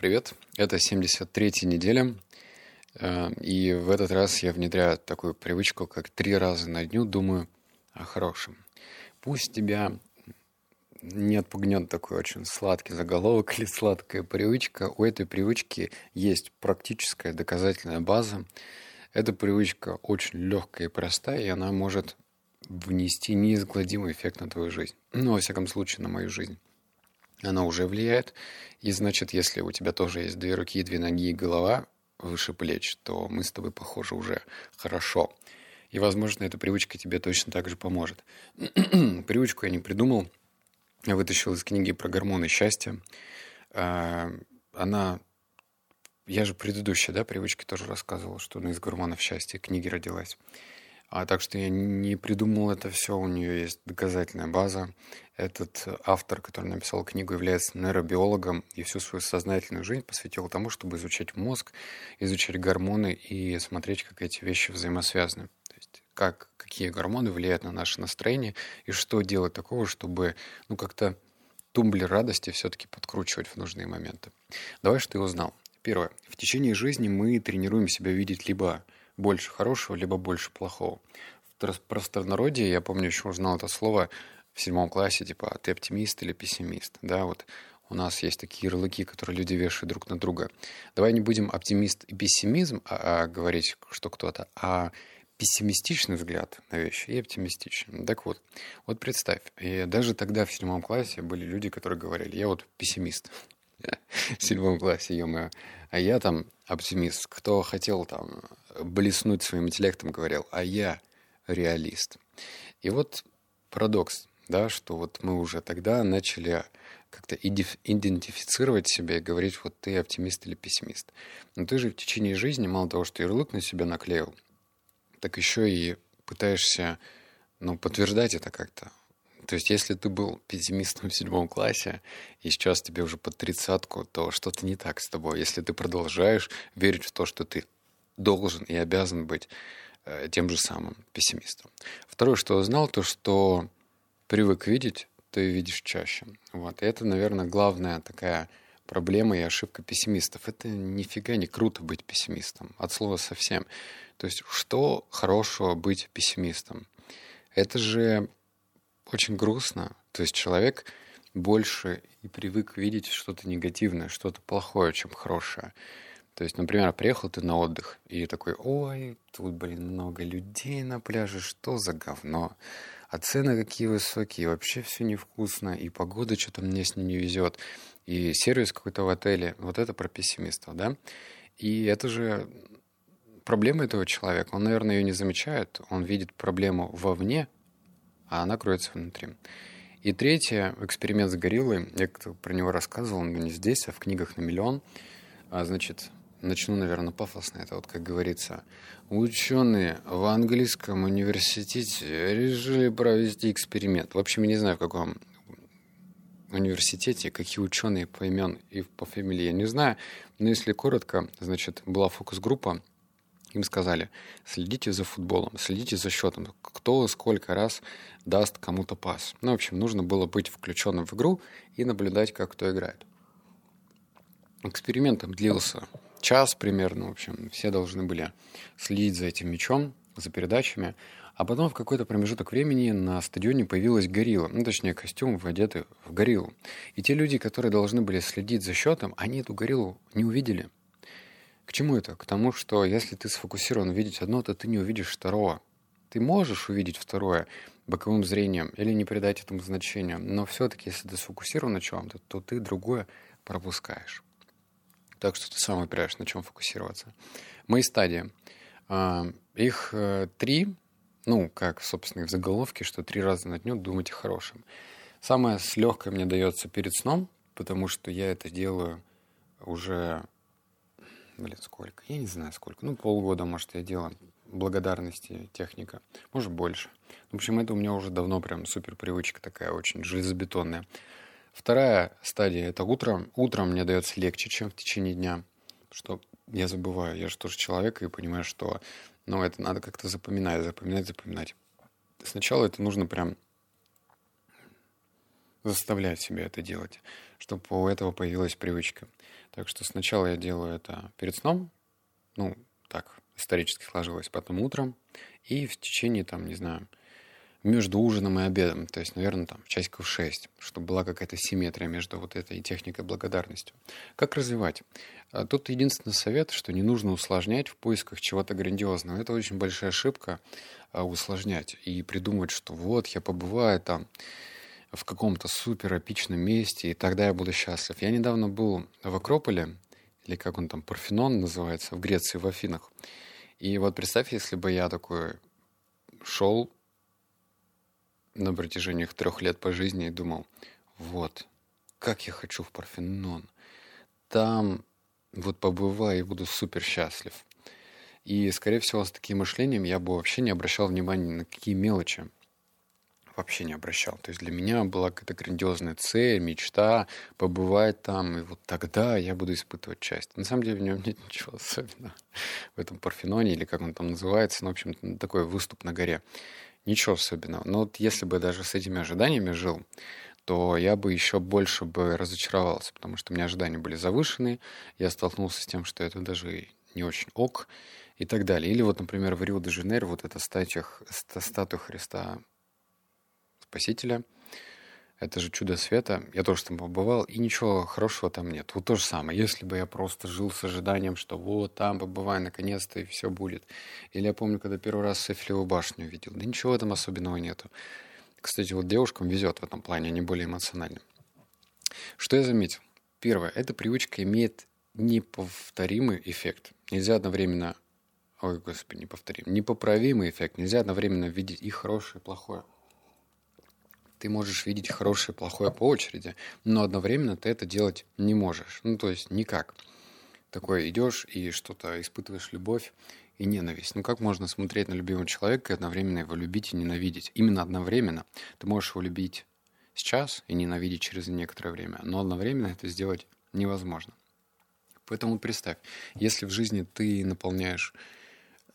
Привет, это 73-я неделя, э, и в этот раз я внедряю такую привычку, как три раза на дню думаю о хорошем. Пусть тебя не отпугнет такой очень сладкий заголовок или сладкая привычка. У этой привычки есть практическая доказательная база. Эта привычка очень легкая и простая, и она может внести неизгладимый эффект на твою жизнь. Ну, во всяком случае, на мою жизнь она уже влияет. И значит, если у тебя тоже есть две руки, две ноги и голова выше плеч, то мы с тобой похожи уже хорошо. И, возможно, эта привычка тебе точно так же поможет. Привычку я не придумал. Я вытащил из книги про гормоны счастья. А, она... Я же предыдущие, да, привычки тоже рассказывал, что она из гормонов счастья книги родилась. А так что я не придумал это все, у нее есть доказательная база. Этот автор, который написал книгу, является нейробиологом и всю свою сознательную жизнь посвятил тому, чтобы изучать мозг, изучать гормоны и смотреть, как эти вещи взаимосвязаны. То есть как, какие гормоны влияют на наше настроение и что делать такого, чтобы ну, как-то тумблер радости все-таки подкручивать в нужные моменты. Давай, что ты узнал. Первое. В течение жизни мы тренируем себя видеть либо больше хорошего, либо больше плохого. В простонародье, я помню, еще узнал это слово в седьмом классе, типа, ты оптимист или пессимист, да, вот у нас есть такие ярлыки, которые люди вешают друг на друга. Давай не будем оптимист и пессимизм а, а говорить, что кто-то, а пессимистичный взгляд на вещи и оптимистичный. Так вот, вот представь, и даже тогда в седьмом классе были люди, которые говорили, я вот пессимист в седьмом классе, ё а я там оптимист. Кто хотел там блеснуть своим интеллектом, говорил, а я реалист. И вот парадокс, да, что вот мы уже тогда начали как-то идентифицировать себя и говорить, вот ты оптимист или пессимист. Но ты же в течение жизни мало того, что ярлык на себя наклеил, так еще и пытаешься ну, подтверждать это как-то. То есть, если ты был пессимистом в седьмом классе, и сейчас тебе уже под тридцатку, то что-то не так с тобой. Если ты продолжаешь верить в то, что ты должен и обязан быть э, тем же самым пессимистом. Второе, что узнал, то, что привык видеть, ты видишь чаще. Вот. И это, наверное, главная такая проблема и ошибка пессимистов. Это нифига не круто быть пессимистом. От слова совсем. То есть, что хорошего быть пессимистом? Это же очень грустно. То есть человек больше и привык видеть что-то негативное, что-то плохое, чем хорошее. То есть, например, приехал ты на отдых и такой, ой, тут, блин, много людей на пляже, что за говно? А цены какие высокие, вообще все невкусно, и погода что-то мне с ней не везет, и сервис какой-то в отеле. Вот это про пессимистов, да? И это же проблема этого человека. Он, наверное, ее не замечает. Он видит проблему вовне, а она кроется внутри. И третье, эксперимент с гориллой, я про него рассказывал, но не здесь, а в книгах на миллион. А, значит, начну, наверное, пафосно. Это вот, как говорится, ученые в английском университете решили провести эксперимент. В общем, не знаю, в каком университете, какие ученые по имен и по фамилии, я не знаю. Но если коротко, значит, была фокус-группа, им сказали, следите за футболом, следите за счетом, кто сколько раз даст кому-то пас. Ну, в общем, нужно было быть включенным в игру и наблюдать, как кто играет. Эксперимент длился час примерно, в общем, все должны были следить за этим мячом, за передачами, а потом в какой-то промежуток времени на стадионе появилась горилла, ну, точнее, костюм одетый в гориллу. И те люди, которые должны были следить за счетом, они эту гориллу не увидели – к чему это? К тому, что если ты сфокусирован видеть одно, то ты не увидишь второго. Ты можешь увидеть второе боковым зрением или не придать этому значения, но все-таки, если ты сфокусирован на чем-то, то ты другое пропускаешь. Так что ты сам выбираешь, на чем фокусироваться. Мои стадии. А, их э, три, ну, как, собственно, и в заголовке, что три раза на дню думать о хорошем. Самое с легкое мне дается перед сном, потому что я это делаю уже блин, сколько? Я не знаю сколько. Ну, полгода, может, я делал благодарности техника. Может, больше. В общем, это у меня уже давно прям супер привычка такая, очень железобетонная. Вторая стадия – это утро. Утром мне дается легче, чем в течение дня. Что я забываю, я же тоже человек и понимаю, что ну, это надо как-то запоминать, запоминать, запоминать. Сначала это нужно прям заставлять себя это делать, чтобы у этого появилась привычка. Так что сначала я делаю это перед сном, ну, так исторически сложилось, потом утром, и в течение, там, не знаю, между ужином и обедом, то есть, наверное, там, часиков 6, чтобы была какая-то симметрия между вот этой техникой благодарностью. Как развивать? А тут единственный совет, что не нужно усложнять в поисках чего-то грандиозного. Это очень большая ошибка а, усложнять и придумывать, что вот я побываю там в каком-то супер эпичном месте, и тогда я буду счастлив. Я недавно был в Акрополе, или как он там, Парфенон называется, в Греции, в Афинах. И вот представь, если бы я такой шел на протяжении трех лет по жизни и думал, вот, как я хочу в Парфенон. Там вот побываю и буду супер счастлив. И, скорее всего, с таким мышлением я бы вообще не обращал внимания на какие мелочи. Вообще не обращал. То есть для меня была какая-то грандиозная цель, мечта побывать там, и вот тогда я буду испытывать счастье. На самом деле в нем нет ничего особенного в этом Парфеноне, или как он там называется, ну, в общем, такой выступ на горе. Ничего особенного. Но вот если бы даже с этими ожиданиями жил, то я бы еще больше бы разочаровался, потому что у меня ожидания были завышены, я столкнулся с тем, что это даже не очень ок и так далее. Или вот, например, в Рио-де-Жанейро вот эта статуя, статуя Христа Спасителя, это же чудо света. Я тоже там побывал, и ничего хорошего там нет. Вот то же самое. Если бы я просто жил с ожиданием, что вот там побываю наконец-то, и все будет. Или я помню, когда первый раз Эфелеву башню увидел. Да ничего там особенного нету. Кстати, вот девушкам везет в этом плане, они более эмоциональны. Что я заметил? Первое. Эта привычка имеет неповторимый эффект. Нельзя одновременно... Ой, господи, неповторимый. Непоправимый эффект. Нельзя одновременно видеть и хорошее, и плохое ты можешь видеть хорошее и плохое по очереди, но одновременно ты это делать не можешь. Ну, то есть никак. Такое идешь и что-то испытываешь любовь и ненависть. Ну, как можно смотреть на любимого человека и одновременно его любить и ненавидеть? Именно одновременно. Ты можешь его любить сейчас и ненавидеть через некоторое время, но одновременно это сделать невозможно. Поэтому представь, если в жизни ты наполняешь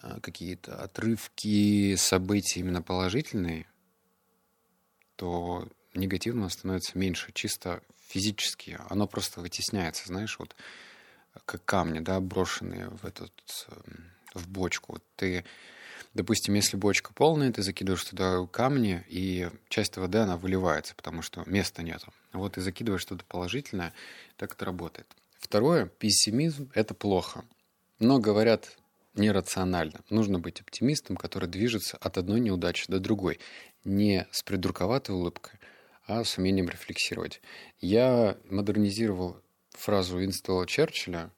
а, какие-то отрывки событий именно положительные, то негативного становится меньше, чисто физически. Оно просто вытесняется, знаешь, вот как камни, да, брошенные в этот, эм, в бочку. Вот ты, допустим, если бочка полная, ты закидываешь туда камни, и часть воды, она выливается, потому что места нету. Вот ты закидываешь что-то положительное, так это работает. Второе, пессимизм — это плохо. Но говорят нерационально. Нужно быть оптимистом, который движется от одной неудачи до другой не с придурковатой улыбкой, а с умением рефлексировать. Я модернизировал фразу Уинстона Черчилля,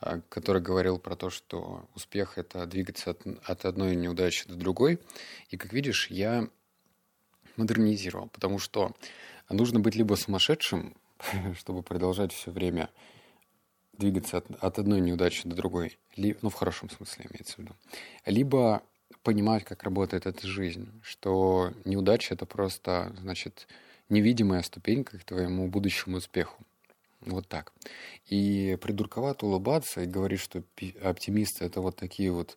а, который говорил про то, что успех — это двигаться от, от одной неудачи до другой. И, как видишь, я модернизировал, потому что нужно быть либо сумасшедшим, чтобы продолжать все время двигаться от, от одной неудачи до другой, ли, ну, в хорошем смысле имеется в виду, либо понимать, как работает эта жизнь, что неудача — это просто, значит, невидимая ступенька к твоему будущему успеху. Вот так. И придурковато улыбаться и говорить, что оптимисты — это вот такие вот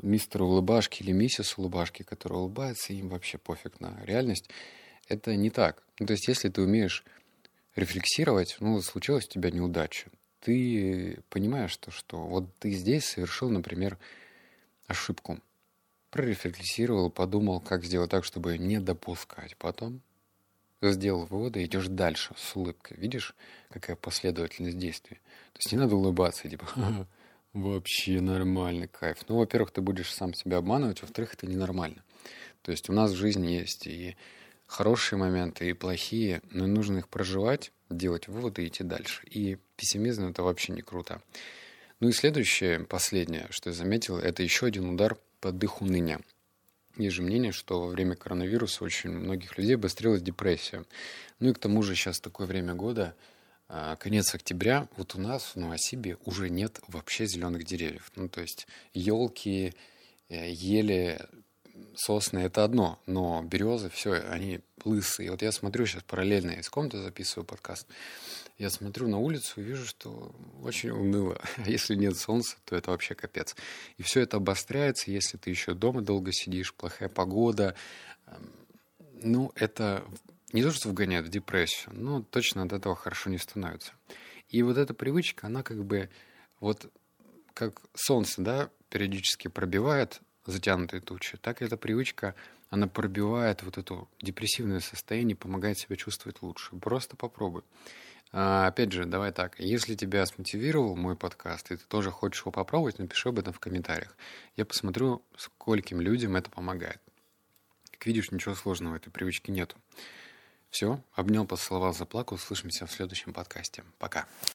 мистер улыбашки или миссис улыбашки, которые улыбаются, им вообще пофиг на реальность. Это не так. Ну, то есть, если ты умеешь рефлексировать, ну, случилась у тебя неудача, ты понимаешь, то, что вот ты здесь совершил, например, ошибку прорефлексировал, подумал, как сделать так, чтобы не допускать. Потом сделал выводы, идешь дальше с улыбкой. Видишь, какая последовательность действий? То есть не надо улыбаться, типа, вообще нормальный кайф. Ну, во-первых, ты будешь сам себя обманывать, во-вторых, это ненормально. То есть у нас в жизни есть и хорошие моменты, и плохие, но нужно их проживать, делать выводы и идти дальше. И пессимизм — это вообще не круто. Ну и следующее, последнее, что я заметил, это еще один удар под их уныние. Есть же мнение, что во время коронавируса очень многих людей обострилась депрессия. Ну и к тому же сейчас такое время года, а, конец октября, вот у нас в Новосибе уже нет вообще зеленых деревьев. Ну то есть елки, э, ели, сосны это одно, но березы, все, они лысые. Вот я смотрю сейчас параллельно, из комнаты записываю подкаст. Я смотрю на улицу и вижу, что очень уныло. А если нет солнца, то это вообще капец. И все это обостряется, если ты еще дома долго сидишь, плохая погода. Эм, ну, это не то что вгоняет в депрессию, но точно от этого хорошо не становится. И вот эта привычка, она как бы вот как солнце, да, периодически пробивает затянутые тучи, так эта привычка, она пробивает вот это депрессивное состояние, помогает себя чувствовать лучше. Просто попробуй. А, опять же, давай так. Если тебя смотивировал мой подкаст, и ты тоже хочешь его попробовать, напиши об этом в комментариях. Я посмотрю, скольким людям это помогает. Как видишь, ничего сложного в этой привычке нету. Все, обнял, поцеловал, заплакал. Услышимся в следующем подкасте. Пока.